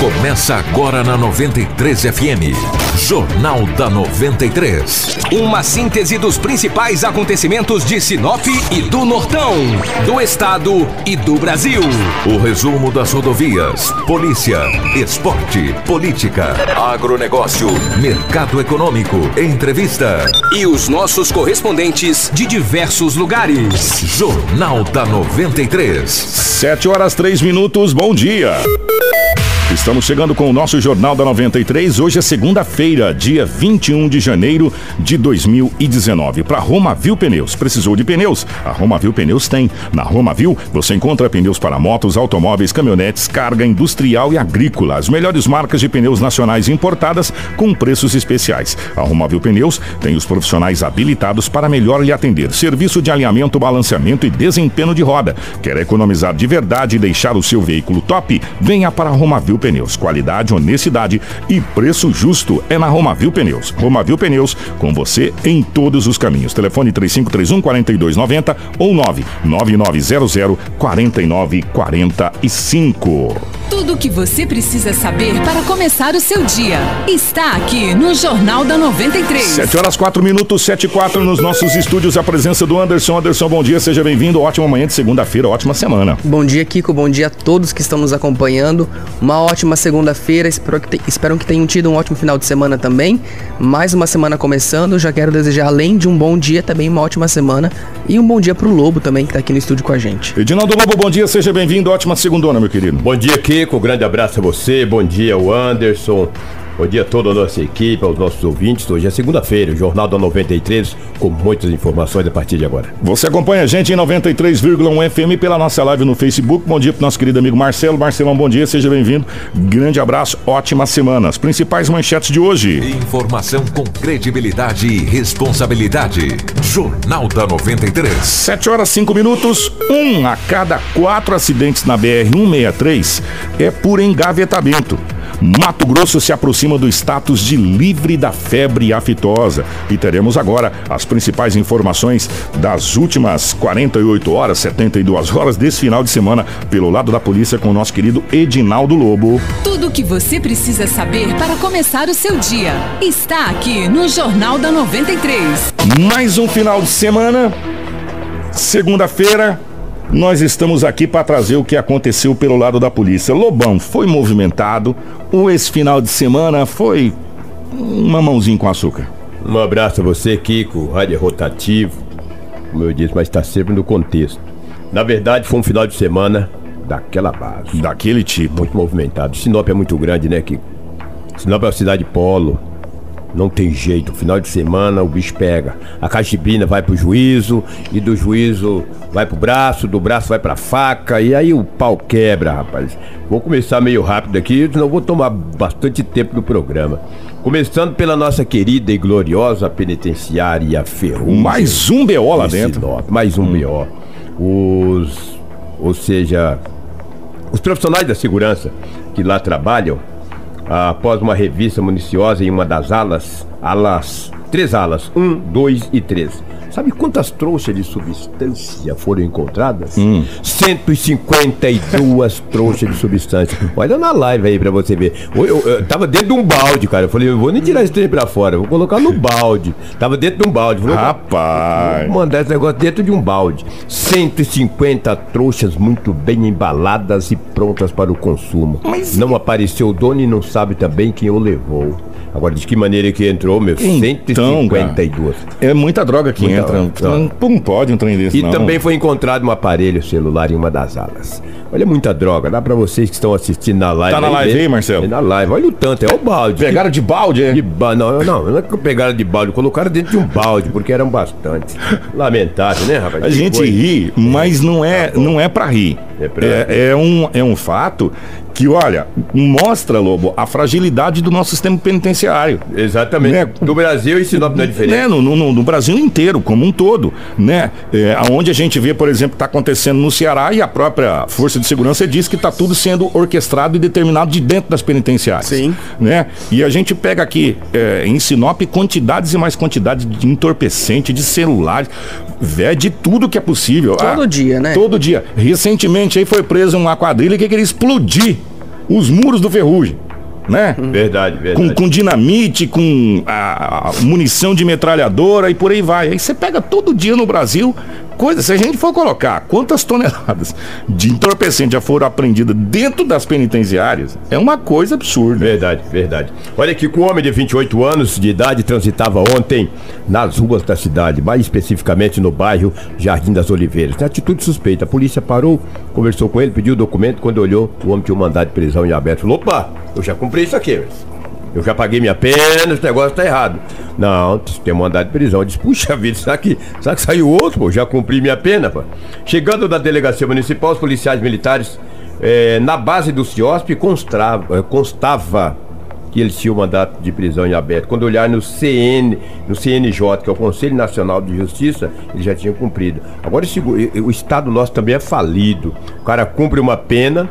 Começa agora na 93 FM. Jornal da 93. Uma síntese dos principais acontecimentos de Sinop e do Nortão, do Estado e do Brasil. O resumo das rodovias, polícia, esporte, política, agronegócio, mercado econômico, entrevista. E os nossos correspondentes de diversos lugares. Jornal da 93. 7 horas 3 minutos, bom dia. Estamos chegando com o nosso Jornal da 93. Hoje é segunda-feira, dia 21 de janeiro de 2019. Para Romavil Pneus. Precisou de pneus? A Romavil Pneus tem. Na Romavil você encontra pneus para motos, automóveis, caminhonetes, carga industrial e agrícola. As melhores marcas de pneus nacionais importadas com preços especiais. A Romavil Pneus tem os profissionais habilitados para melhor lhe atender. Serviço de alinhamento, balanceamento e desempenho de roda. Quer economizar de verdade e deixar o seu veículo top? Venha para a Romavil Pneus. Qualidade, honestidade e preço justo é na Romavil Pneus. Romavil Pneus, com você em todos os caminhos. Telefone 3531 4290 ou 99900 4945. Tudo o que você precisa saber para começar o seu dia está aqui no Jornal da 93. 7 horas 4 minutos, 7 e 4 nos nossos estúdios. A presença do Anderson. Anderson, bom dia, seja bem-vindo. Ótima manhã de segunda-feira, ótima semana. Bom dia, Kiko. Bom dia a todos que estão nos acompanhando. Uma ótima segunda-feira. Espero, que te- espero que tenham tido um ótimo final de semana também. Mais uma semana começando. Já quero desejar, além de um bom dia, também uma ótima semana. E um bom dia pro Lobo também, que tá aqui no estúdio com a gente. Edinaldo Lobo, bom dia, seja bem-vindo. Ótima segundona, meu querido. Bom dia, Kiko. Grande abraço a você. Bom dia, o Anderson. Bom dia a toda a nossa equipe, aos nossos ouvintes. Hoje é segunda-feira, o Jornal da 93, com muitas informações a partir de agora. Você acompanha a gente em 93,1 FM pela nossa live no Facebook. Bom dia pro nosso querido amigo Marcelo. Marcelão, bom dia, seja bem-vindo. Grande abraço, ótima semana. As principais manchetes de hoje. Informação com credibilidade e responsabilidade. Jornal da 93. 7 horas 5 minutos. Um a cada quatro acidentes na BR-163 é por engavetamento. Mato Grosso se aproxima do status de livre da febre aftosa. E teremos agora as principais informações das últimas 48 horas, 72 horas desse final de semana, pelo lado da polícia, com o nosso querido Edinaldo Lobo. Tudo o que você precisa saber para começar o seu dia está aqui no Jornal da 93. Mais um final de semana, segunda-feira. Nós estamos aqui para trazer o que aconteceu pelo lado da polícia. Lobão foi movimentado. Ou esse final de semana foi um mamãozinho com açúcar. Um abraço a você, Kiko. Rádio é rotativo, como eu disse, mas está sempre no contexto. Na verdade, foi um final de semana daquela base. Daquele tipo. Muito movimentado. Sinop é muito grande, né, Kiko? Sinop é uma cidade polo. Não tem jeito, final de semana o bicho pega. A cachibrina vai pro juízo, e do juízo vai pro braço, do braço vai pra faca, e aí o pau quebra, rapaz. Vou começar meio rápido aqui, senão vou tomar bastante tempo do programa. Começando pela nossa querida e gloriosa penitenciária Ferrugem. Mais um BO lá de dentro. Sinop, mais um BO. Os. Ou seja, os profissionais da segurança que lá trabalham, após uma revista municiosa em uma das alas, alas, três alas, um, dois e três. Sabe quantas trouxas de substância foram encontradas? 152 trouxas de substância. Olha na live aí pra você ver. Eu, eu- eu tava dentro de um balde, cara. Eu falei, eu vou nem tirar esse trem pra fora, vou colocar no balde. Tava dentro de um balde. Falei, Rapaz. Vou mandar esse negócio dentro de um balde. 150 trouxas muito bem embaladas e prontas para o consumo. Não apareceu o dono e não sabe também quem o levou. Agora, de que maneira que entrou, meu? Então, 152. É muita droga que Muita entra. Droga. Não, não pode um trem desse, E não. também foi encontrado um aparelho celular em uma das alas. Olha muita droga. Dá pra vocês que estão assistindo na live. Tá na live ver. aí, Marcelo? É na live. Olha o tanto, é o balde. Pegaram de balde, é? De ba... não, não, não é que pegaram de balde, colocaram dentro de um balde, porque eram bastante. Lamentável, né, rapaz? A gente coisa. ri, mas não é, não é pra rir. É pra- É, é um, é um fato que, olha, mostra, Lobo, a fragilidade do nosso sistema penitenciário. Exatamente. Né? Do Brasil Sinop não é diferente. Né, no, no- no Brasil inteiro, como um todo, né? É, aonde a gente vê, por exemplo, está acontecendo no Ceará e a própria Força de Segurança diz que está tudo sendo orquestrado e determinado de dentro das penitenciárias. Sim. Né? E a gente pega aqui é, em Sinop quantidades e mais quantidades de entorpecente, de celulares, vé, de tudo que é possível. Todo dia, né? Todo dia. Recentemente aí foi preso uma quadrilha que queria explodir os muros do Ferrugem. Né? Verdade, verdade. com, com dinamite, com a, a munição de metralhadora e por aí vai. Aí você pega todo dia no Brasil coisa. Se a gente for colocar quantas toneladas de entorpecente já foram apreendidas dentro das penitenciárias, é uma coisa absurda. Verdade, verdade. Olha aqui, um homem de 28 anos de idade transitava ontem nas ruas da cidade, mais especificamente no bairro Jardim das Oliveiras. Tem atitude suspeita. A polícia parou, conversou com ele, pediu o documento. Quando olhou, o homem tinha um mandado de prisão em aberto. Falou: opa, eu já cumpri isso aqui. Eu já paguei minha pena, esse negócio tá errado. Não, tem mandado de prisão. Eu disse, puxa vida, será que, será que saiu outro, pô? Já cumpri minha pena, pô. Chegando da delegacia municipal, os policiais militares, eh, na base do CIOSP, constava, eh, constava que eles tinham mandato de prisão em aberto. Quando olhar no CN, no CNJ, que é o Conselho Nacional de Justiça, eles já tinham cumprido. Agora esse o Estado nosso também é falido. O cara cumpre uma pena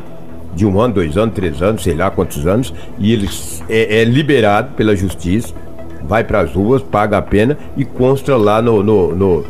de um ano, dois anos, três anos, sei lá quantos anos, e ele é, é liberado pela justiça, vai para as ruas, paga a pena e consta lá no, no, no,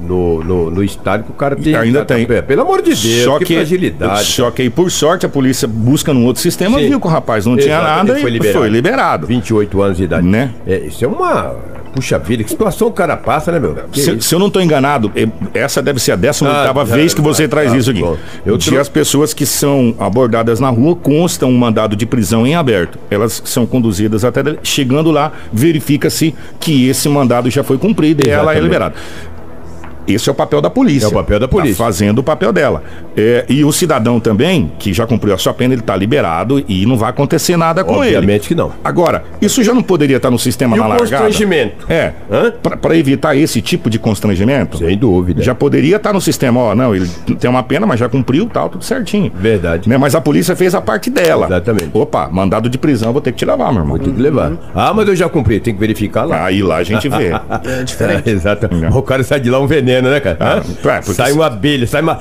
no, no- no estado que o cara tem. Ainda tem. É, Pelo amor de Deus, Só que, que, fragilidade. só que aí, por sorte, a polícia busca num outro sistema, Sim. viu que o rapaz não tinha Exatamente, nada e foi liberado. 28 anos de idade. Né? É, isso é uma. Puxa vida, que situação o cara passa, né, meu? Se, se eu não estou enganado, eh, essa deve ser a 18 Ah, vez que você ah, traz ah, isso aqui. bom. Eu de as pessoas que são abordadas na rua constam um mandado de prisão em aberto. Elas são conduzidas até chegando lá, verifica-se que esse mandado já foi cumprido e ela é Exatamente. liberada. Esse é o papel da polícia. É o papel da polícia. Tá fazendo o papel dela. É, e o cidadão também, que já cumpriu a sua pena, ele está liberado e não vai acontecer nada com ele. Obviamente que não. Agora, isso já não poderia estar no sistema E na o largada? constrangimento? É. Para evitar esse tipo de constrangimento, Sem dúvida. já poderia estar no sistema, ó, não, ele tem uma pena, mas já cumpriu, tal, tudo certinho. Verdade. Né? Mas a polícia fez a parte dela. Exatamente. Opa, mandado de prisão, vou ter que te levar, meu irmão. Tem que levar. Ah, mas eu já cumpri, tem que verificar lá. Aí lá a gente vê. É diferente. É, exato. Não. O cara sai de lá um veneno, né, cara? Ah, é, porque sai uma abelha, sai uma.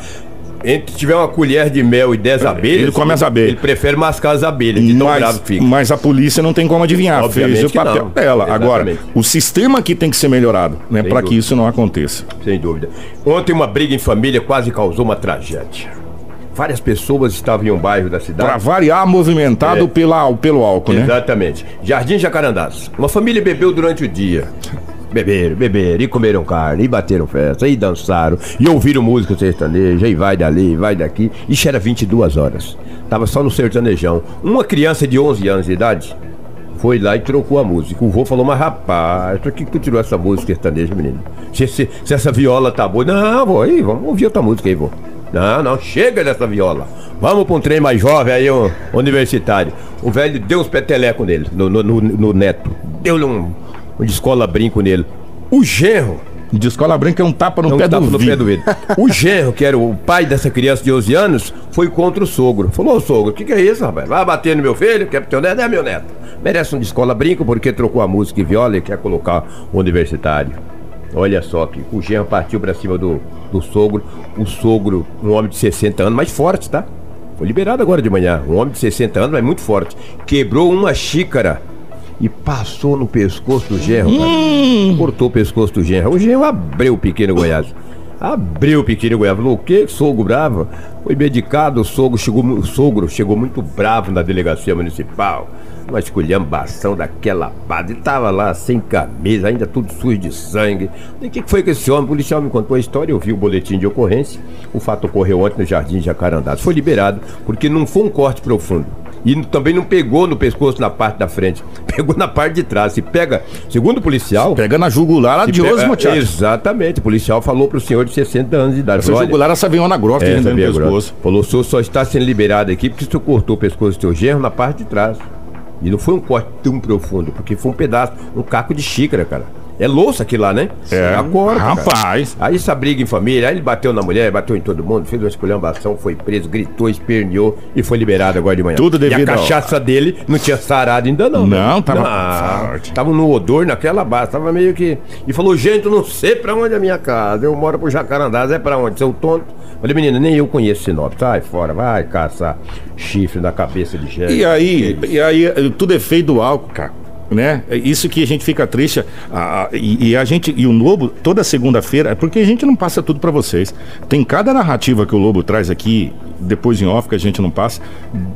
Entre tiver uma colher de mel e 10 abelhas. ele come as abelhas. Ele prefere mascar as abelhas, de tão mas, que fica. mas a polícia não tem como adivinhar, Obviamente fez o papel não. dela. Agora, Exatamente. o sistema aqui tem que ser melhorado, né, para que isso não aconteça. Sem dúvida. Ontem uma briga em família quase causou uma tragédia. Várias pessoas estavam em um bairro da cidade. Para variar, movimentado É. pela, pelo álcool, né? Exatamente. Jardim Jacarandás. Uma família bebeu durante o dia. Beberam, beberam, e comeram carne, e bateram festa, e dançaram, e ouviram música sertaneja, e vai dali, e vai daqui. Isso era 22 horas. Tava só no sertanejão. Uma criança de 11 anos de idade foi lá e trocou a música. O vô falou, mas rapaz, por que, tirou essa música sertaneja, menino? Se, se- se essa viola tá boa. Não, vô, aí, vamos ouvir outra música aí, vô. Não, não, chega dessa viola. Vamos pra um trem mais jovem aí, um universitário. O velho deu uns petelecos nele, no, no, no- no neto. Deu-lhe um, um de escola brinco nele. O genro De escola branca é um tapa no, não pé, do tava no pé do vidro. O genro, que era o pai dessa criança de 11 anos, foi contra o sogro. Falou, sogro, o que, que é isso, rapaz? Vai bater no meu filho, que é pro teu neto, é meu neto. Merece um de escola brinco porque trocou a música e viola e quer colocar o universitário. Olha só que o genro partiu pra cima do, do sogro. O sogro, um homem de 60 anos, mais forte, tá? Foi liberado agora de manhã. Um homem de 60 anos, mas muito forte. Quebrou uma xícara e passou no pescoço do genro. cara. Cortou o pescoço do genro. O genro abriu o pequeno Goiás. Abriu o pequeno Goiás. Falou, o que? Sogro bravo? Foi medicado, o sogro chegou, o sogro chegou muito bravo na delegacia municipal. Uma esculhambação daquela. Ele tava lá sem camisa, ainda tudo sujo de sangue. E o que foi que esse homem? O policial me contou a história, eu vi o boletim de ocorrência. O fato ocorreu ontem no Jardim Jacarandás. Foi liberado porque não foi um corte profundo. E também não pegou no pescoço na parte da frente. Pegou na parte de trás. Se pega, segundo o policial. Pega na jugular se adioso, muchacho. Exatamente. O policial falou pro senhor de 60 anos de idade. Essa falou, jugular, essa veiona grossa é, no pescoço. Falou, o senhor só está sendo liberado aqui porque o senhor cortou o pescoço do seu genro na parte de trás. E não foi um corte tão profundo, porque foi um pedaço, um caco de xícara, cara. É louça aquilo lá, né? É. Agora. Rapaz. Aí essa briga em família, aí ele bateu na mulher, bateu em todo mundo, fez uma esculhambação, foi preso, gritou, esperneou e foi liberado agora de manhã. Tudo devido E a ao- cachaça dele não tinha sarado ainda não. Não, né? tava forte. Tava no odor naquela base, tava meio que... E falou, gente, eu não sei pra onde é a minha casa, eu moro pro Jacarandás, é pra onde? Seu tonto? Falei, menina, nem eu conheço Sinop, sai fora, vai caçar chifre na cabeça de gente. E aí, e aí, tudo é feito do álcool, cara. Né? É Isso que a gente fica triste. e, e a gente e o Lobo toda segunda-feira, é porque a gente não passa tudo pra vocês. Tem cada narrativa que o Lobo traz aqui, depois em off que a gente não passa,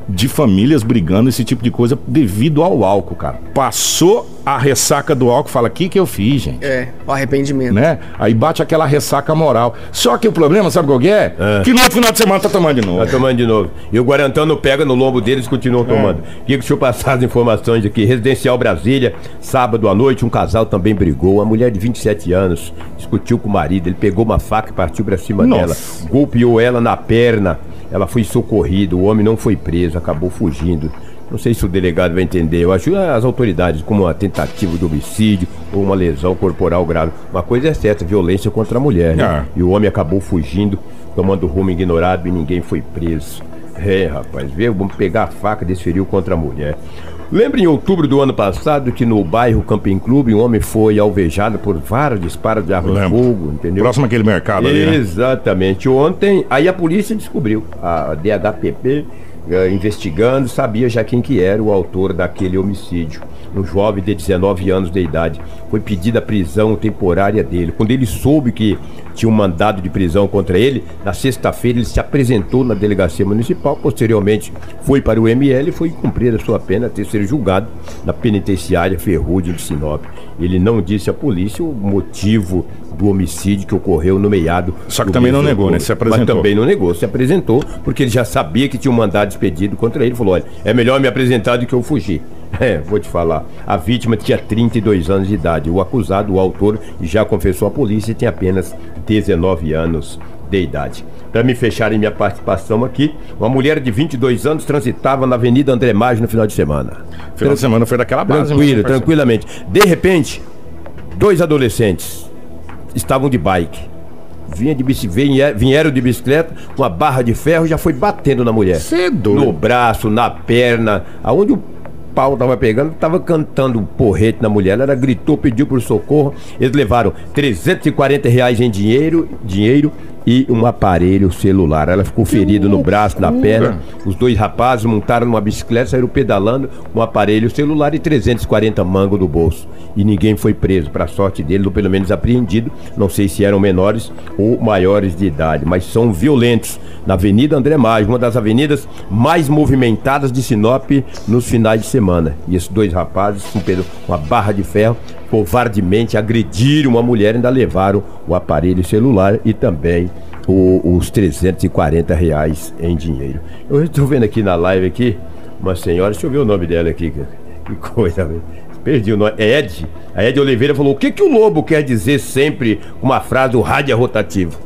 de famílias brigando esse tipo de coisa devido ao álcool, cara. Passou a ressaca do álcool, fala: "O que que eu fiz, gente?" É, o arrependimento. Né? Aí bate aquela ressaca moral. Só que o problema, sabe qual que é? Que no final de semana tá tomando de novo. Tá tomando de novo. E o Guarantã não pega no lombo deles e continuam tomando. E deixa eu passar as informações aqui. Residencial Brasília, sábado à noite, um casal também brigou. Uma mulher de 27 anos discutiu com o marido. Ele pegou uma faca e partiu pra cima Nossa. dela. Golpeou ela na perna. Ela foi socorrida. O homem não foi preso, acabou fugindo. Não sei se o delegado vai entender. Eu acho as autoridades como uma tentativa de homicídio ou uma lesão corporal grave. Uma coisa é certa, violência contra a mulher, né? Ah. E o homem acabou fugindo, tomando rumo ignorado e ninguém foi preso. É, rapaz, veio, vamos pegar a faca e desferiu contra a mulher. Lembra em outubro do ano passado que no bairro Camping Clube um homem foi alvejado por vários disparos de arma de fogo, entendeu? Próximo àquele mercado ali, né? Exatamente. Ontem, aí a polícia descobriu, a DHPP investigando, sabia já quem que era o autor daquele homicídio. Um jovem de 19 anos de idade. Foi pedida a prisão temporária dele. Quando ele soube que tinha um mandado de prisão contra ele, na sexta-feira ele se apresentou na delegacia municipal, posteriormente foi para o ML e foi cumprir a sua pena até ser julgado na penitenciária Ferrugem de Sinop. Ele não disse à polícia o motivo do homicídio que ocorreu no meado. Só que também não negou, né? Se apresentou. Mas também não negou, se apresentou, porque ele já sabia que tinha um mandado expedido contra ele. Falou: olha, é melhor me apresentar do que eu fugir. É, vou te falar. A vítima tinha 32 anos de idade. O acusado, o autor, já confessou à polícia e tem apenas 19 anos de idade. Para me fecharem minha participação aqui, uma mulher de 22 anos transitava na Avenida André Maggi no final de semana. Final de semana foi daquela base. Tranquilo, meu parceiro. tranquilamente. De repente, dois adolescentes estavam de bike. Vinha de bici, vinha- vieram de bicicleta com a barra de ferro já foi batendo na mulher. Cê é. No braço, na perna, aonde o pau tava pegando, tava cantando um porrete na mulher. Ela gritou, pediu por socorro. Eles levaram 340 reais em dinheiro, dinheiro e um aparelho celular. Ela ficou ferida no braço, na perna. Os dois rapazes montaram numa bicicleta, saíram pedalando um aparelho celular e 340 mangos no bolso. E ninguém foi preso, para sorte dele, ou pelo menos apreendido. Não sei se eram menores ou maiores de idade, mas são violentos. Na Avenida André Maggi, uma das avenidas mais movimentadas de Sinop nos finais de semana. E esses dois rapazes, com uma barra de ferro, covardemente agrediram uma mulher ainda levaram o aparelho celular e também o- os 340 reais em dinheiro. Eu estou vendo aqui na live aqui uma senhora, deixa eu ver o nome dela aqui, que, coisa. Perdi o nome. É Ed. A Ed Oliveira falou: o que, que o lobo quer dizer sempre com uma frase, o rádio é rotativo?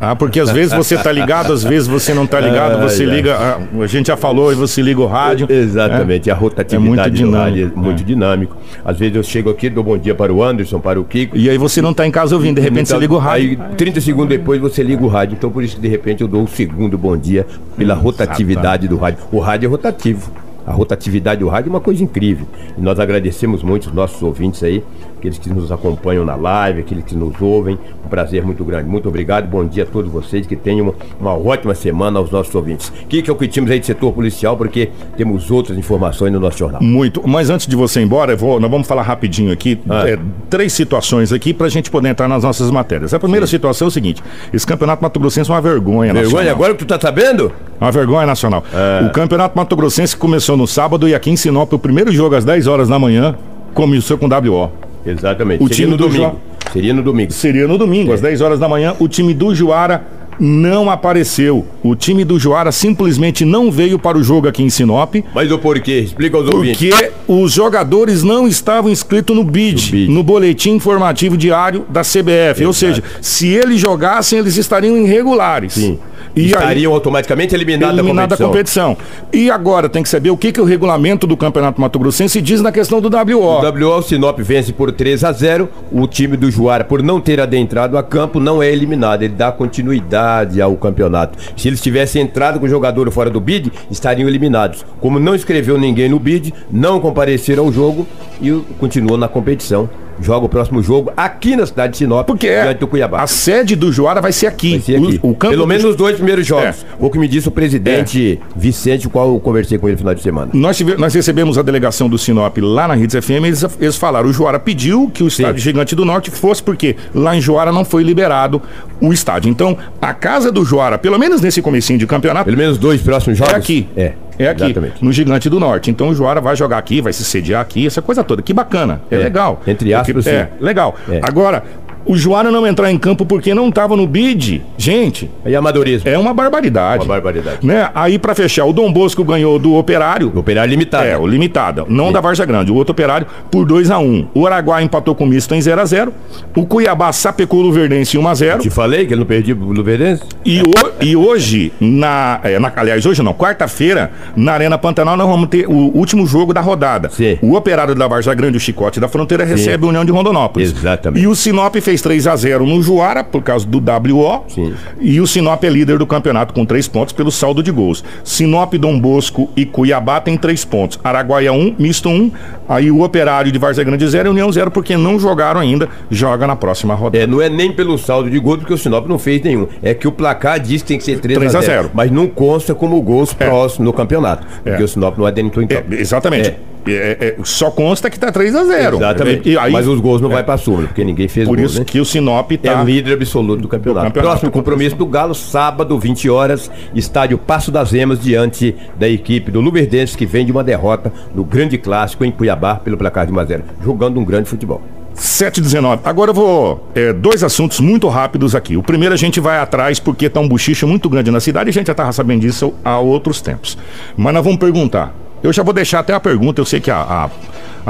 Ah, porque às vezes você tá ligado, às vezes você não tá ligado, você ai. liga, ah, a gente já falou, e você liga o rádio. Exatamente, É. a rotatividade É muito do dinâmico, rádio é muito é. dinâmico. Às vezes eu chego aqui, dou bom dia para o Anderson, para o Kiko. E aí você não tá em casa ouvindo, de repente você Então, liga o rádio. Aí, 30 segundos depois você liga o rádio. Então, por isso que de repente eu dou o segundo bom dia pela rotatividade do rádio. O rádio é rotativo. A rotatividade do rádio é uma coisa incrível. E nós agradecemos muito os nossos ouvintes aí, aqueles que nos acompanham na live, aqueles que nos ouvem. Um prazer muito grande. Muito obrigado. Bom dia a todos vocês. Que tenham uma, uma ótima semana aos nossos ouvintes. Que que é o que tínhamos aí de setor policial, porque temos outras informações no nosso jornal. Muito. Mas antes de você ir embora, vou- nós vamos falar rapidinho aqui, Ah. é, três situações aqui pra gente poder entrar nas nossas matérias. A primeira situação é o seguinte: esse campeonato Mato Grossense é uma vergonha, Vergonha nacional. agora que tu tá sabendo? Uma vergonha nacional. É. O campeonato Mato Grossense começou no sábado e aqui em Sinop, o primeiro jogo às 10 horas da manhã, começou com WO. Exatamente. O Seria time no do domingo. Seria no domingo. Seria no domingo, É. às 10 horas da manhã, o time do Juara não apareceu. O time do Joara simplesmente não veio para o jogo aqui em Sinop. Mas o porquê? Explica aos ouvintes. Porque os jogadores não estavam inscritos no BID, No BID. no Boletim Informativo Diário da CBF. Ou seja, se eles jogassem, eles estariam irregulares. Sim. E aí, Estariam automaticamente eliminados eliminada da competição. competição. E agora tem que saber o que, que o regulamento do Campeonato Mato Grossense diz na questão do WO. O WO, o Sinop vence por 3 a 0 O time do Juara, por não ter adentrado a campo, não é eliminado. Ele dá continuidade ao campeonato. Se eles tivessem entrado com o jogador fora do bid, estariam eliminados. Como não escreveu ninguém no bid, não compareceram ao jogo e continuou na competição. Joga o próximo jogo aqui na cidade de Sinop, Porque é, diante do Cuiabá. a sede do Joara vai ser aqui. Vai ser aqui. O, o campo Pelo menos os dois primeiros jogos. É. O que me disse o presidente Vicente, o qual eu conversei com ele no final de semana. Nós, tive- nós recebemos a delegação do Sinop lá na Rede FM, eles, eles falaram, o Joara pediu que o estádio Gigante do Norte fosse, porque lá em Joara não foi liberado o estádio. Então, a casa do Joara, pelo menos nesse comecinho de campeonato, Pelo menos dois próximos jogos? é aqui. É. É aqui, Exatamente. no Gigante do Norte. Então o Joara vai jogar aqui, vai se sediar aqui, essa coisa toda. Que bacana. É, É. legal. Entre aspas, É, legal. É. Agora, o Joara não entrar em campo porque não estava no bid, gente, Aí amadorismo. é uma barbaridade. Uma barbaridade. Né? Aí, pra fechar, o Dom Bosco ganhou do Operário. O operário limitado. É, o limitado. Não da Varja Grande, o outro operário por 2 a 1 O Araguá empatou com o misto em 0 a 0 O Cuiabá sapecou o Luverdense em 1 a 0 Te falei que ele não perdia o Luverdense? e, o- e hoje, na, é, na- Aliás, hoje não, quarta-feira, na Arena Pantanal, nós vamos ter o último jogo da rodada. Sim. O operário da Varja Grande, o Chicote da Fronteira, recebe a União de Rondonópolis. Exatamente. E o Sinop fez 3 a 0 no Juara, por causa do WO. Sim. E o Sinop é líder do campeonato com 3 pontos pelo saldo de gols. Sinop, Dom Bosco e Cuiabá tem 3 pontos. Araguaia 1, misto 1. Aí o operário de Varja Grande 0 e União 0, porque não jogaram ainda. Joga na próxima rodada. É, não é nem pelo saldo de gol, porque o Sinop não fez nenhum. É que o placar diz que tem que ser 3, 3 a a 0, 0. Mas não consta como gols próximos no campeonato. Porque É. o Sinop não adentrou em É, campo. exatamente. É, é, só consta que tá 3 a 0 Exatamente. E aí, Mas os gols não vai pra súmula, porque ninguém fez por gols, isso né? que o Sinop É tá. o líder absoluto do campeonato. Do campeonato. Próximo compromisso do Galo, sábado, 20 horas, estádio Passo das Emas, diante da equipe do Luverdense, que vem de uma derrota no grande clássico em Cuiabá, pelo placar de 1 a 0 jogando um grande futebol. 7h19. Agora eu vou. é, dois assuntos muito rápidos aqui. O primeiro a gente vai atrás porque tá um buchicho muito grande na cidade e a gente já tava sabendo disso há outros tempos. Mas nós vamos perguntar. Eu já vou deixar até a pergunta, eu sei que a, a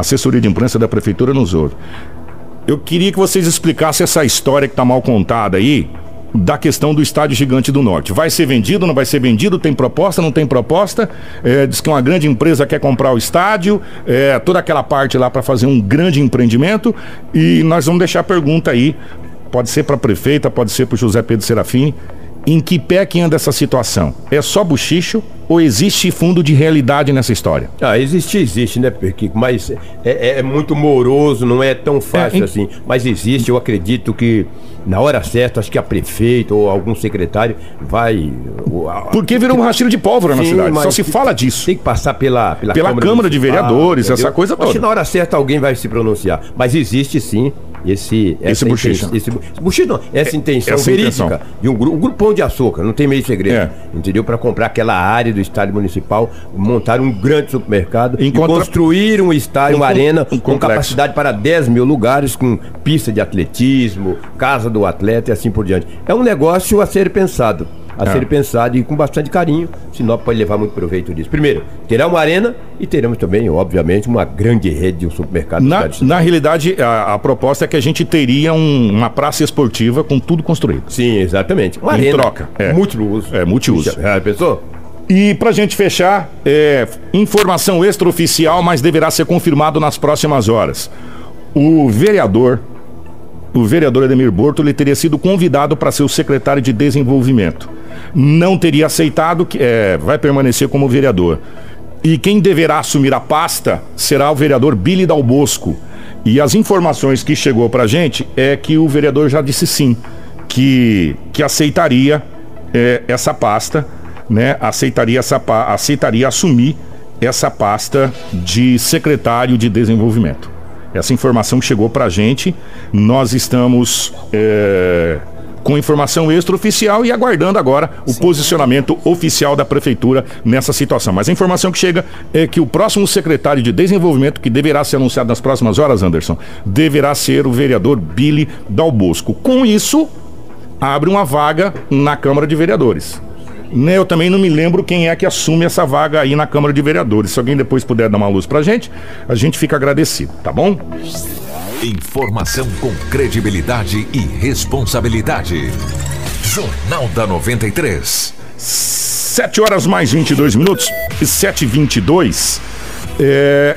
assessoria de imprensa da prefeitura nos ouve. Eu queria que vocês explicassem essa história que tá mal contada aí. Da questão do estádio gigante do norte. Vai ser vendido, não vai ser vendido? Tem proposta, não tem proposta? É, diz que uma grande empresa quer comprar o estádio, é, toda aquela parte lá para fazer um grande empreendimento. E nós vamos deixar a pergunta aí. Pode ser para a prefeita, pode ser para o José Pedro Serafim. Em que pé que anda essa situação? É só buchicho ou existe fundo de realidade nessa história? Ah, existe, existe, né, Kiko? Mas é, é- é muito moroso, não é tão fácil É, em- assim. Mas existe, eu acredito que na hora certa, acho que a prefeita ou algum secretário vai. Porque virou um rastilho de pólvora na Sim, cidade. Só se fala disso. Tem que passar pela, pela, Pela Câmara de Municipal, Vereadores, essa coisa Acho que toda. na hora certa alguém vai se pronunciar. Mas existe sim esse. Esse essa inten- Esse, esse bochicho não, essa intenção essa verídica intenção. de um, gru- um grupão de açúcar, não tem meio segredo. É. Entendeu? Para comprar aquela área do estádio municipal, montar um grande supermercado Em e construir um estádio, Um uma arena um com capacidade para 10 mil lugares, com pista de atletismo, casa do atleta e assim por diante. É um negócio a ser pensado. A É. ser pensado e com bastante carinho, Sinop pode levar muito proveito disso. Primeiro, terá uma arena e teremos também, obviamente, uma grande rede de um supermercado. Na, na realidade, a, a proposta é que a gente teria um- uma praça esportiva com tudo construído. Sim, exatamente. Uma Em arena. troca, é. Múltiplo uso. É, multiuso. Já pensou? E pra gente fechar, é, informação extraoficial, mas deverá ser confirmado nas próximas horas. O vereador, o vereador Ademir Borto, ele teria sido convidado para ser o secretário de desenvolvimento. Não teria aceitado, que é, vai permanecer como vereador. E quem deverá assumir a pasta será o vereador Billy Dalbosco. E as informações que chegou pra gente é que o vereador já disse sim, que, que aceitaria é, essa pasta, né? Aceitaria, essa, aceitaria assumir essa pasta de secretário de desenvolvimento. Essa informação chegou pra gente, nós estamos é, com informação extraoficial e aguardando agora o posicionamento oficial da prefeitura nessa situação. Mas a informação que chega é que o próximo secretário de desenvolvimento, que deverá ser anunciado nas próximas horas, Anderson, deverá ser o vereador Billy Dalbosco. Com isso, abre uma vaga na Câmara de Vereadores. Né, eu também não me lembro quem é que assume essa vaga aí na Câmara de Vereadores. Se alguém depois puder dar uma luz pra gente, a gente fica agradecido, tá bom? Informação com credibilidade e responsabilidade. Jornal da 93. 7 horas mais 22 minutos e 7h22. É...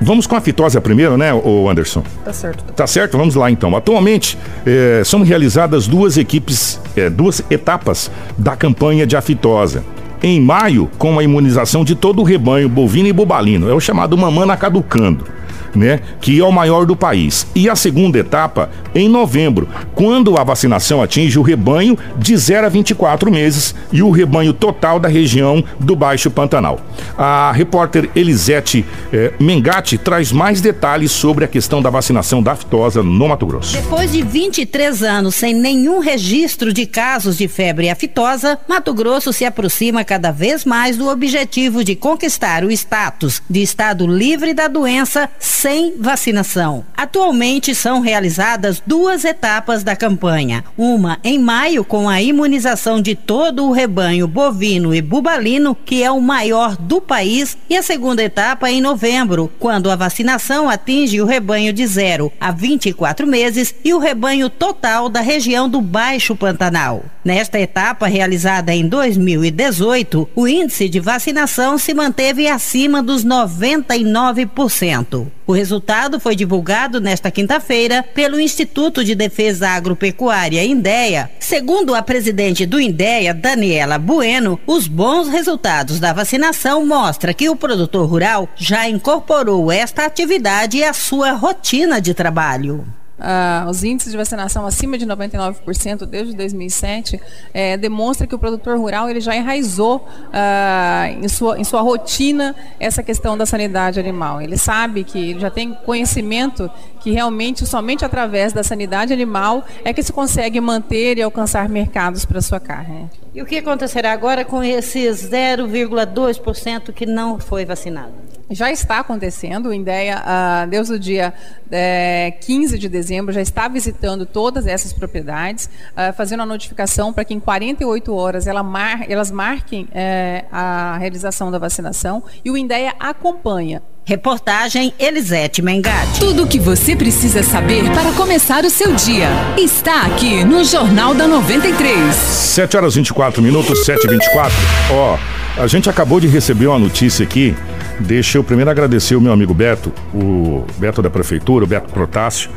Vamos com a fitose primeiro, né, o Anderson? Tá certo. Tá certo? Vamos lá então. Atualmente é, são realizadas duas equipes, é, duas etapas da campanha de aftosa. Em maio, com a imunização de todo o rebanho bovino e bobalino, é o chamado Mamana Caducando né, que é o maior do país. E a segunda etapa em novembro, quando a vacinação atinge o rebanho de 0 a 24 meses e o rebanho total da região do Baixo Pantanal. A repórter Elisete eh, Mengatti traz mais detalhes sobre a questão da vacinação da aftosa no Mato Grosso. Depois de 23 anos sem nenhum registro de casos de febre aftosa, Mato Grosso se aproxima cada vez mais do objetivo de conquistar o status de estado livre da doença sem vacinação. Atualmente são realizadas duas etapas da campanha. Uma em maio, com a imunização de todo o rebanho bovino e bubalino, que é o maior do país, e a segunda etapa em novembro, quando a vacinação atinge o rebanho de 0 a 24 meses e o rebanho total da região do Baixo Pantanal. Nesta etapa, realizada em 2018, o índice de vacinação se manteve acima dos 99%. O resultado foi divulgado nesta quinta-feira pelo Instituto de Defesa Agropecuária INDEA. Segundo a presidente do INDEA, Daniela Bueno, os bons resultados da vacinação mostram que o produtor rural já incorporou esta atividade à sua rotina de trabalho. Uh, os índices de vacinação acima de 99% desde 2007 é, demonstra que o produtor rural ele já enraizou uh, em, sua, em sua rotina essa questão da sanidade animal. Ele sabe que ele já tem conhecimento que realmente somente através da sanidade animal é que se consegue manter e alcançar mercados para sua carne. E o que acontecerá agora com esses 0,2% que não foi vacinado? Já está acontecendo. O INDEA, uh, desde o dia é, 15 de dezembro, já está visitando todas essas propriedades, uh, fazendo a notificação para que em 48 horas ela mar, elas marquem é, a realização da vacinação e o INDEA acompanha. Reportagem Elisete Mengatti. Tudo o que você precisa saber para começar o seu dia está aqui no Jornal da 93. 7 horas 24 minutos, 7 e 24 Ó, a gente acabou de receber uma notícia aqui Deixa eu primeiro agradecer o meu amigo Beto, o Beto da Prefeitura, o Beto Protássio.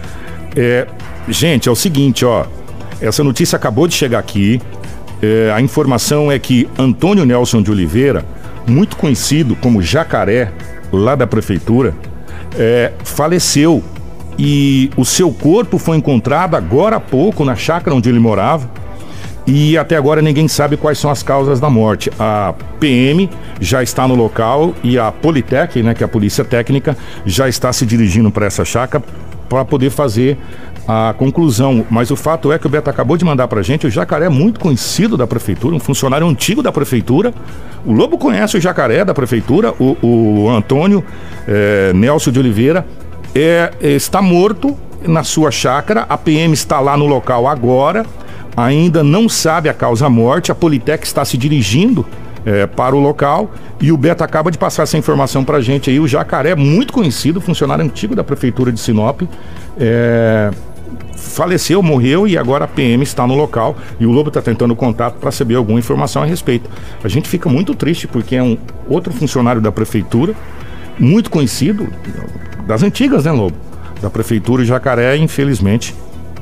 É, gente, é o seguinte, ó. Essa notícia acabou de chegar aqui. É, a informação é que Antônio Nelson de Oliveira, muito conhecido como Jacaré, lá da Prefeitura, é, faleceu. E o seu corpo foi encontrado agora há pouco na chácara onde ele morava. E até agora ninguém sabe quais são as causas da morte. A PM já está no local e a Politec, né, que é a Polícia Técnica, já está se dirigindo para essa chácara para poder fazer a conclusão. Mas o fato é que o Beto acabou de mandar para gente, o Jacaré é muito conhecido da prefeitura, um funcionário antigo da prefeitura. O Lobo conhece o Jacaré da prefeitura, o, o Antônio é, Nelson de Oliveira é, está morto na sua chácara, a PM está lá no local agora ainda não sabe a causa-morte, a Politec está se dirigindo é, para o local e o Beto acaba de passar essa informação para a gente aí. O Jacaré, muito conhecido, funcionário antigo da Prefeitura de Sinop, é, faleceu, morreu e agora a PM está no local e o Lobo está tentando contato para saber alguma informação a respeito. A gente fica muito triste porque é um outro funcionário da Prefeitura, muito conhecido, das antigas, né, Lobo? Da Prefeitura Jacaré, infelizmente,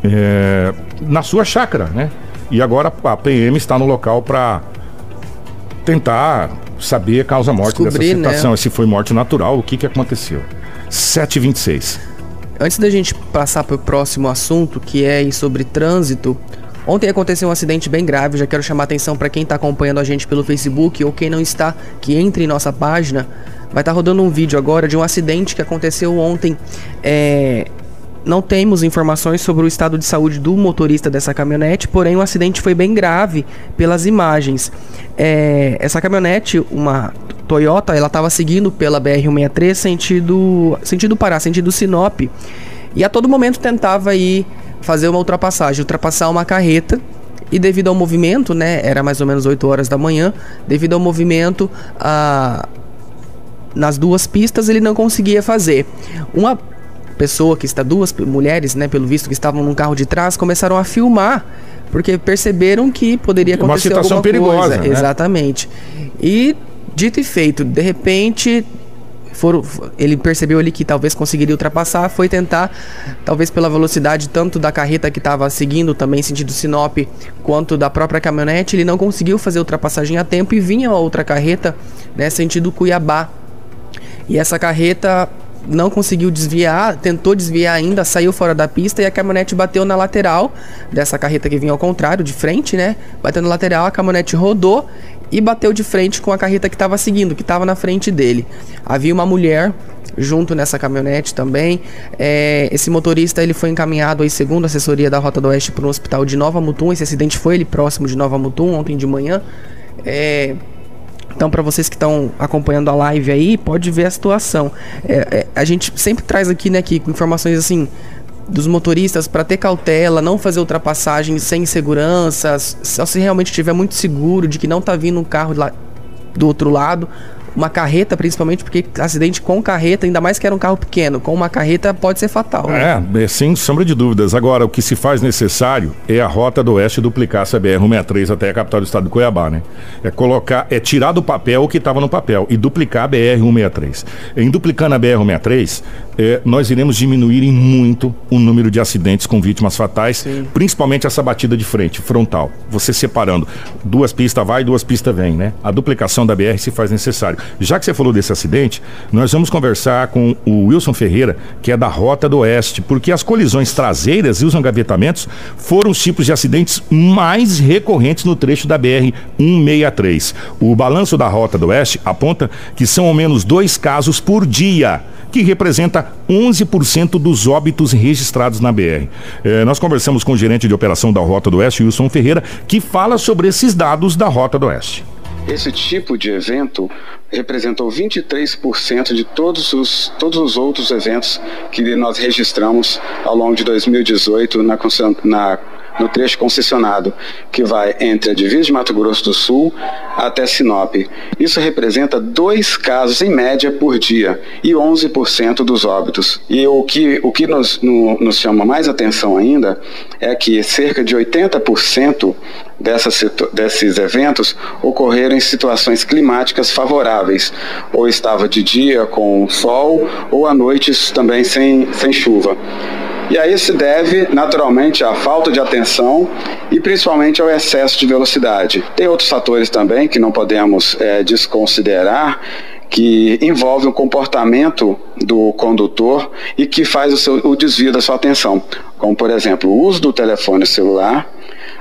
é, na sua chácara, né? E agora a PM está no local para tentar saber a causa-morte dessa situação, né? se foi morte natural, o que, que aconteceu. 7h26. Antes da gente passar para o próximo assunto, que é sobre trânsito, ontem aconteceu um acidente bem grave. Já quero chamar a atenção para quem está acompanhando a gente pelo Facebook ou quem não está, que entre em nossa página. Vai estar tá rodando um vídeo agora de um acidente que aconteceu ontem é, não temos informações sobre o estado de saúde do motorista dessa caminhonete, porém o acidente foi bem grave pelas imagens. É, essa caminhonete, uma Toyota, ela estava seguindo pela BR-163 sentido, sentido Pará, sentido Sinop, e a todo momento tentava ir fazer uma ultrapassagem, ultrapassar uma carreta e devido ao movimento, né, era mais ou menos 8 horas da manhã, devido ao movimento a nas duas pistas ele não conseguia fazer. Uma pessoa que está duas mulheres, né, pelo visto que estavam num carro de trás, começaram a filmar porque perceberam que poderia acontecer Uma situação alguma perigosa, coisa. né? Exatamente. E dito e feito, de repente foram, ele percebeu ali que talvez conseguiria ultrapassar, foi tentar, talvez pela velocidade tanto da carreta que estava seguindo também sentido Sinop, quanto da própria caminhonete, ele não conseguiu fazer a ultrapassagem a tempo e vinha outra carreta, né, sentido Cuiabá. E essa carreta não conseguiu desviar, tentou desviar ainda, saiu fora da pista e a caminhonete bateu na lateral dessa carreta que vinha ao contrário, de frente, né? Bateu na lateral, a caminhonete rodou e bateu de frente com a carreta que estava seguindo, que estava na frente dele. Havia uma mulher junto nessa caminhonete também. É, esse motorista ele foi encaminhado aí, segundo a assessoria da Rota do Oeste, para um hospital de Nova Mutum. Esse acidente foi ele próximo de Nova Mutum, ontem de manhã. É, então, para vocês que estão acompanhando a live aí, pode ver a situação. É, é, a gente sempre traz aqui, né, Kiko, informações assim dos motoristas para ter cautela, não fazer ultrapassagem sem segurança, só se realmente estiver muito seguro de que não tá vindo um carro lá do outro lado, uma carreta principalmente, porque acidente com carreta, ainda mais que era um carro pequeno, com uma carreta pode ser fatal. Né? É, é, sem sombra de dúvidas. Agora, o que se faz necessário é a rota do oeste duplicar essa BR-163 até a capital do estado de Cuiabá, né? É colocar, é tirar do papel o que estava no papel e duplicar a BR-163. Em duplicando a BR-163, é, nós iremos diminuir em muito o número de acidentes com vítimas fatais, Sim. principalmente essa batida de frente, frontal. Você separando, duas pistas vai, duas pistas vem, né? A duplicação da BR se faz necessário. Já que você falou desse acidente, nós vamos conversar com o Wilson Ferreira, que é da Rota do Oeste, porque as colisões traseiras e os engavetamentos foram os tipos de acidentes mais recorrentes no trecho da BR-163. O balanço da Rota do Oeste aponta que são ao menos dois casos por dia que representa 11% dos óbitos registrados na BR. Eh, nós conversamos com o gerente de operação da Rota do Oeste, Wilson Ferreira, que fala sobre esses dados da Rota do Oeste. Esse tipo de evento representou 23% de todos os, todos os outros eventos que nós registramos ao longo de 2018 na, na no trecho concessionado, que vai entre a divisa de Mato Grosso do Sul até Sinop. Isso representa dois casos em média por dia e 11% dos óbitos. E o que, o que nos, no- nos chama mais atenção ainda é que cerca de 80% dessas, desses eventos ocorreram em situações climáticas favoráveis, ou estava de dia com sol, ou à noite também sem, sem chuva. E aí se deve naturalmente à falta de atenção e principalmente ao excesso de velocidade. Tem outros fatores também que não podemos eh, desconsiderar que envolve o comportamento do condutor e que faz o, seu, o desvio da sua atenção, como por exemplo o uso do telefone celular,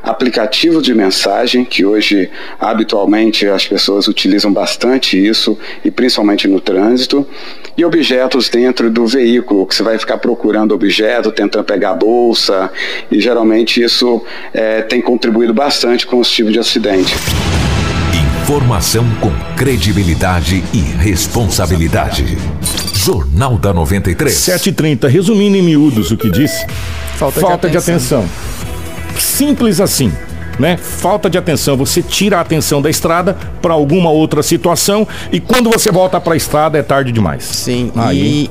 aplicativo de mensagem, que hoje habitualmente as pessoas utilizam bastante isso, e principalmente no trânsito, e objetos dentro do veículo, que você vai ficar procurando objeto, tentando pegar a bolsa, e geralmente isso eh, tem contribuído bastante com os tipos de acidente. Informação com credibilidade e responsabilidade. Jornal da 93. 7h30, resumindo em miúdos o que disse, Falta, de atenção. Simples assim. Né? Falta de atenção, você tira a atenção da estrada para alguma outra situação e quando você volta para a estrada é tarde demais. Sim, Aí. e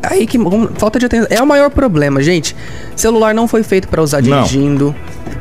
aí que falta de atenção é o maior problema, gente. Celular não foi feito para usar Não. dirigindo.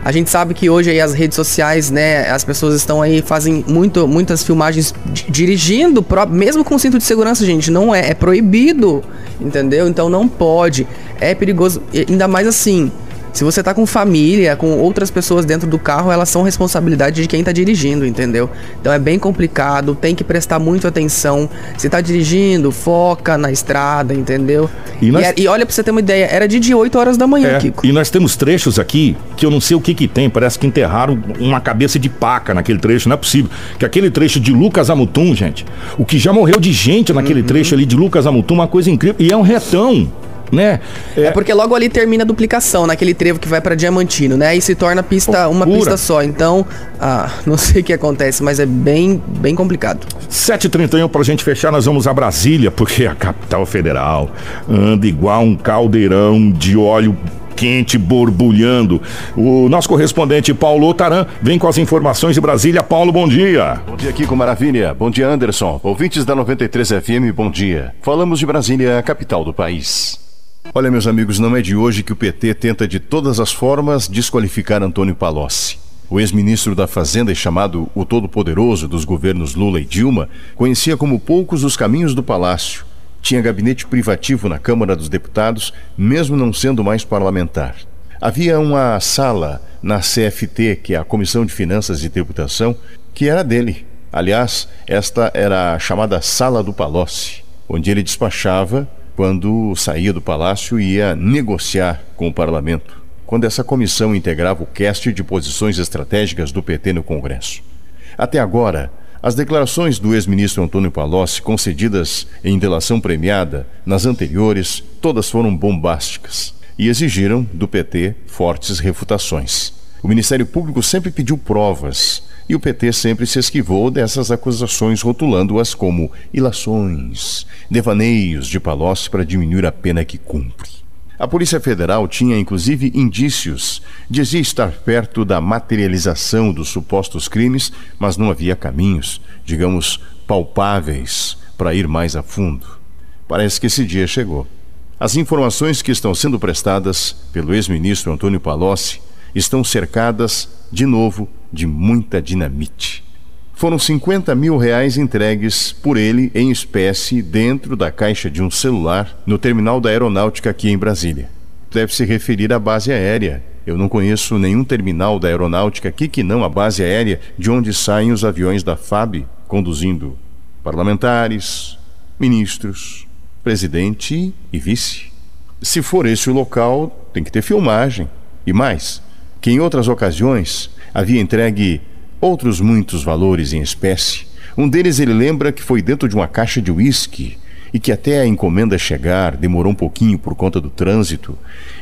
A gente sabe que hoje aí as redes sociais, né, as pessoas estão aí fazem muito, muitas filmagens di- dirigindo, mesmo com cinto de segurança, gente, não é, é proibido, entendeu? Então não pode. É perigoso, ainda mais assim. Se você tá com família, com outras pessoas dentro do carro, elas são responsabilidade de quem tá dirigindo, entendeu? Então é bem complicado, tem que prestar muito atenção. Se tá dirigindo, foca na estrada, entendeu? E E, nós- é- e olha pra você ter uma ideia, era de, de 8 horas da manhã, É, Kiko. e nós temos trechos aqui que eu não sei o que que tem, parece que enterraram uma cabeça de paca naquele trecho, não é possível. Que aquele trecho de Lucas a Mutum, gente, o que já morreu de gente naquele Uhum. trecho ali de Lucas a Mutum, uma coisa incrível, e é um retão, né? É porque logo ali termina a duplicação, naquele trevo que vai pra Diamantino, né? Aí se torna pista, uma pista só. Então, ah, não sei o que acontece, mas é bem, bem complicado. 7h31 pra gente fechar, nós vamos a Brasília, porque a capital federal anda igual um caldeirão de óleo quente, borbulhando. O nosso correspondente Paulo Taran vem com as informações de Brasília. Paulo, bom dia. Bom dia, Kiko Maravilha. Bom dia, Anderson. Ouvintes da 93 FM, bom dia. Falamos de Brasília, a capital do país. Olha, meus amigos, não é de hoje que o PT tenta de todas as formas desqualificar Antônio Palocci. O ex-ministro da Fazenda e chamado o Todo-Poderoso dos governos Lula e Dilma conhecia como poucos os caminhos do palácio. Tinha gabinete privativo na Câmara dos Deputados, mesmo não sendo mais parlamentar. Havia uma sala na CFT, que é a Comissão de Finanças e Tributação, que era dele. Aliás, esta era a chamada Sala do Palocci, onde ele despachava quando saía do palácio e ia negociar com o parlamento quando essa comissão integrava o cast de posições estratégicas do PT no Congresso. Até agora, as declarações do ex-ministro Antônio Palocci, concedidas em delação premiada nas anteriores, todas foram bombásticas e exigiram do PT fortes refutações. O Ministério Público sempre pediu provas e o PT sempre se esquivou dessas acusações, rotulando-as como ilações, devaneios de Palocci para diminuir a pena que cumpre. A Polícia Federal tinha inclusive indícios. Dizia estar perto da materialização dos supostos crimes, mas não havia caminhos, digamos, palpáveis para ir mais a fundo. Parece que esse dia chegou. As informações que estão sendo prestadas pelo ex-ministro Antônio Palocci estão cercadas, de novo, de muita dinamite foram 50 mil reais entregues por ele em espécie dentro da caixa de um celular no terminal da aeronáutica aqui em Brasília. Deve se referir à base aérea. Eu não conheço nenhum terminal da aeronáutica aqui que não a base aérea de onde saem os aviões da FAB conduzindo parlamentares, ministros, presidente e vice. Se for esse o local, tem que ter filmagem. E mais, que em outras ocasiões havia entregue outros muitos valores em espécie. Um deles ele lembra que foi dentro de uma caixa de uísque e que até a encomenda chegar demorou um pouquinho por conta do trânsito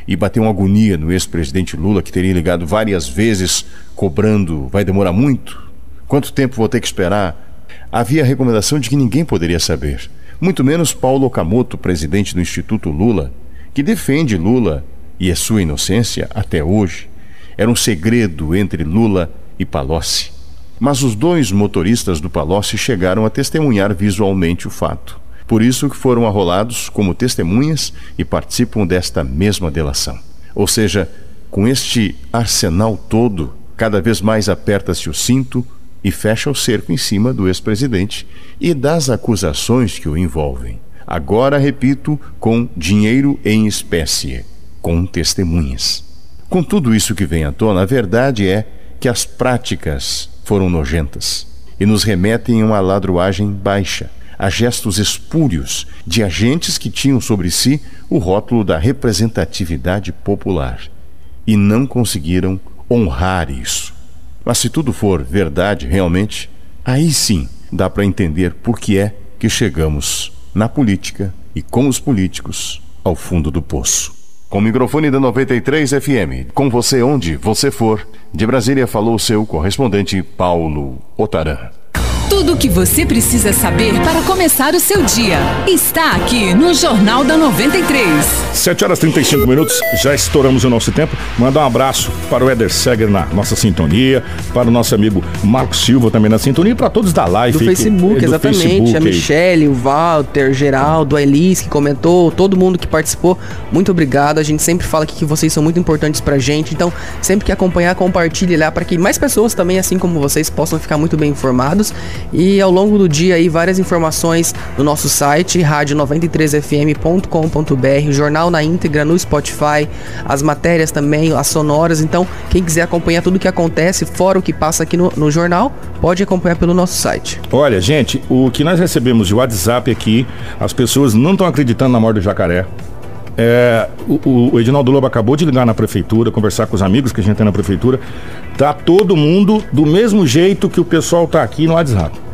e bateu uma agonia no ex-presidente Lula que teria ligado várias vezes cobrando vai demorar muito? Quanto tempo vou ter que esperar? Havia a recomendação de que ninguém poderia saber, muito menos Paulo Okamoto, presidente do Instituto Lula, que defende Lula e a sua inocência até hoje. Era um segredo entre Lula e Palocci. Mas os dois motoristas do Palocci chegaram a testemunhar visualmente o fato. Por isso que foram arrolados como testemunhas e participam desta mesma delação. Ou seja, com este arsenal todo, cada vez mais aperta-se o cinto e fecha o cerco em cima do ex-presidente e das acusações que o envolvem. Agora, repito, com dinheiro em espécie, com testemunhas. Com tudo isso que vem à tona, a verdade é que as práticas foram nojentas e nos remetem a uma ladruagem baixa, a gestos espúrios de agentes que tinham sobre si o rótulo da representatividade popular e não conseguiram honrar isso. Mas se tudo for verdade realmente, aí sim dá para entender por que é que chegamos na política e com os políticos ao fundo do poço. Com o microfone da 93 FM, com você onde você for, de Brasília falou seu correspondente Paulo Otaran. Tudo o que você precisa saber para começar o seu dia está aqui no Jornal da 93. 7 horas 35 minutos, já estouramos o nosso tempo. Mandar um abraço para o Eder Seger na nossa sintonia, para o nosso amigo Marcos Silva também na sintonia, para todos da live. Do Facebook, do exatamente. Facebook, a Michelle, o Walter, Geraldo, a Elis que comentou, todo mundo que participou. Muito obrigado. A gente sempre fala aqui que vocês são muito importantes pra gente. Então, sempre que acompanhar, compartilhe lá para que mais pessoas também, assim como vocês, possam ficar muito bem informados. E ao longo do dia aí várias informações no nosso site rádio93fm.com.br, jornal na íntegra no Spotify, as matérias também, as sonoras. Então, quem quiser acompanhar tudo que acontece, fora o que passa aqui no, no jornal, pode acompanhar pelo nosso site. Olha, gente, o que nós recebemos de WhatsApp aqui, as pessoas não estão acreditando na morte do jacaré. É, o, o, Edinaldo Lobo acabou de ligar na prefeitura, conversar com os amigos que a gente tem na prefeitura. Tá todo mundo do mesmo jeito que o pessoal tá aqui no WhatsApp.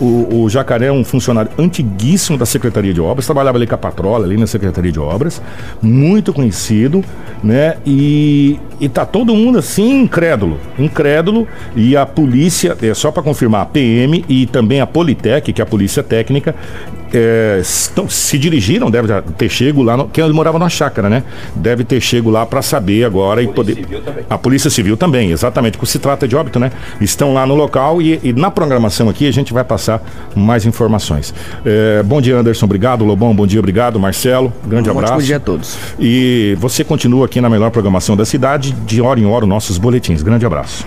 O, o, Jacaré é um funcionário antiguíssimo da Secretaria de Obras, trabalhava ali com a patrola, ali na Secretaria de Obras, muito conhecido, né? E, e tá todo mundo assim incrédulo, incrédulo, e a polícia, é só para confirmar, a PM e também a Politec, que é a Polícia Técnica, é, estão, se dirigiram, deve ter chego lá, no, que ele morava numa chácara, né? Deve ter chego lá para saber agora e poder. A Polícia Civil também, exatamente, porque se trata de óbito, né? Estão lá no local e, e na programação aqui a gente vai passar mais informações. É, bom dia, Anderson, obrigado. Lobão, bom dia, obrigado. Marcelo, grande Um abraço. ótimo dia a todos. E você continua aqui na melhor programação da cidade, de hora em hora, os nossos boletins. Grande abraço.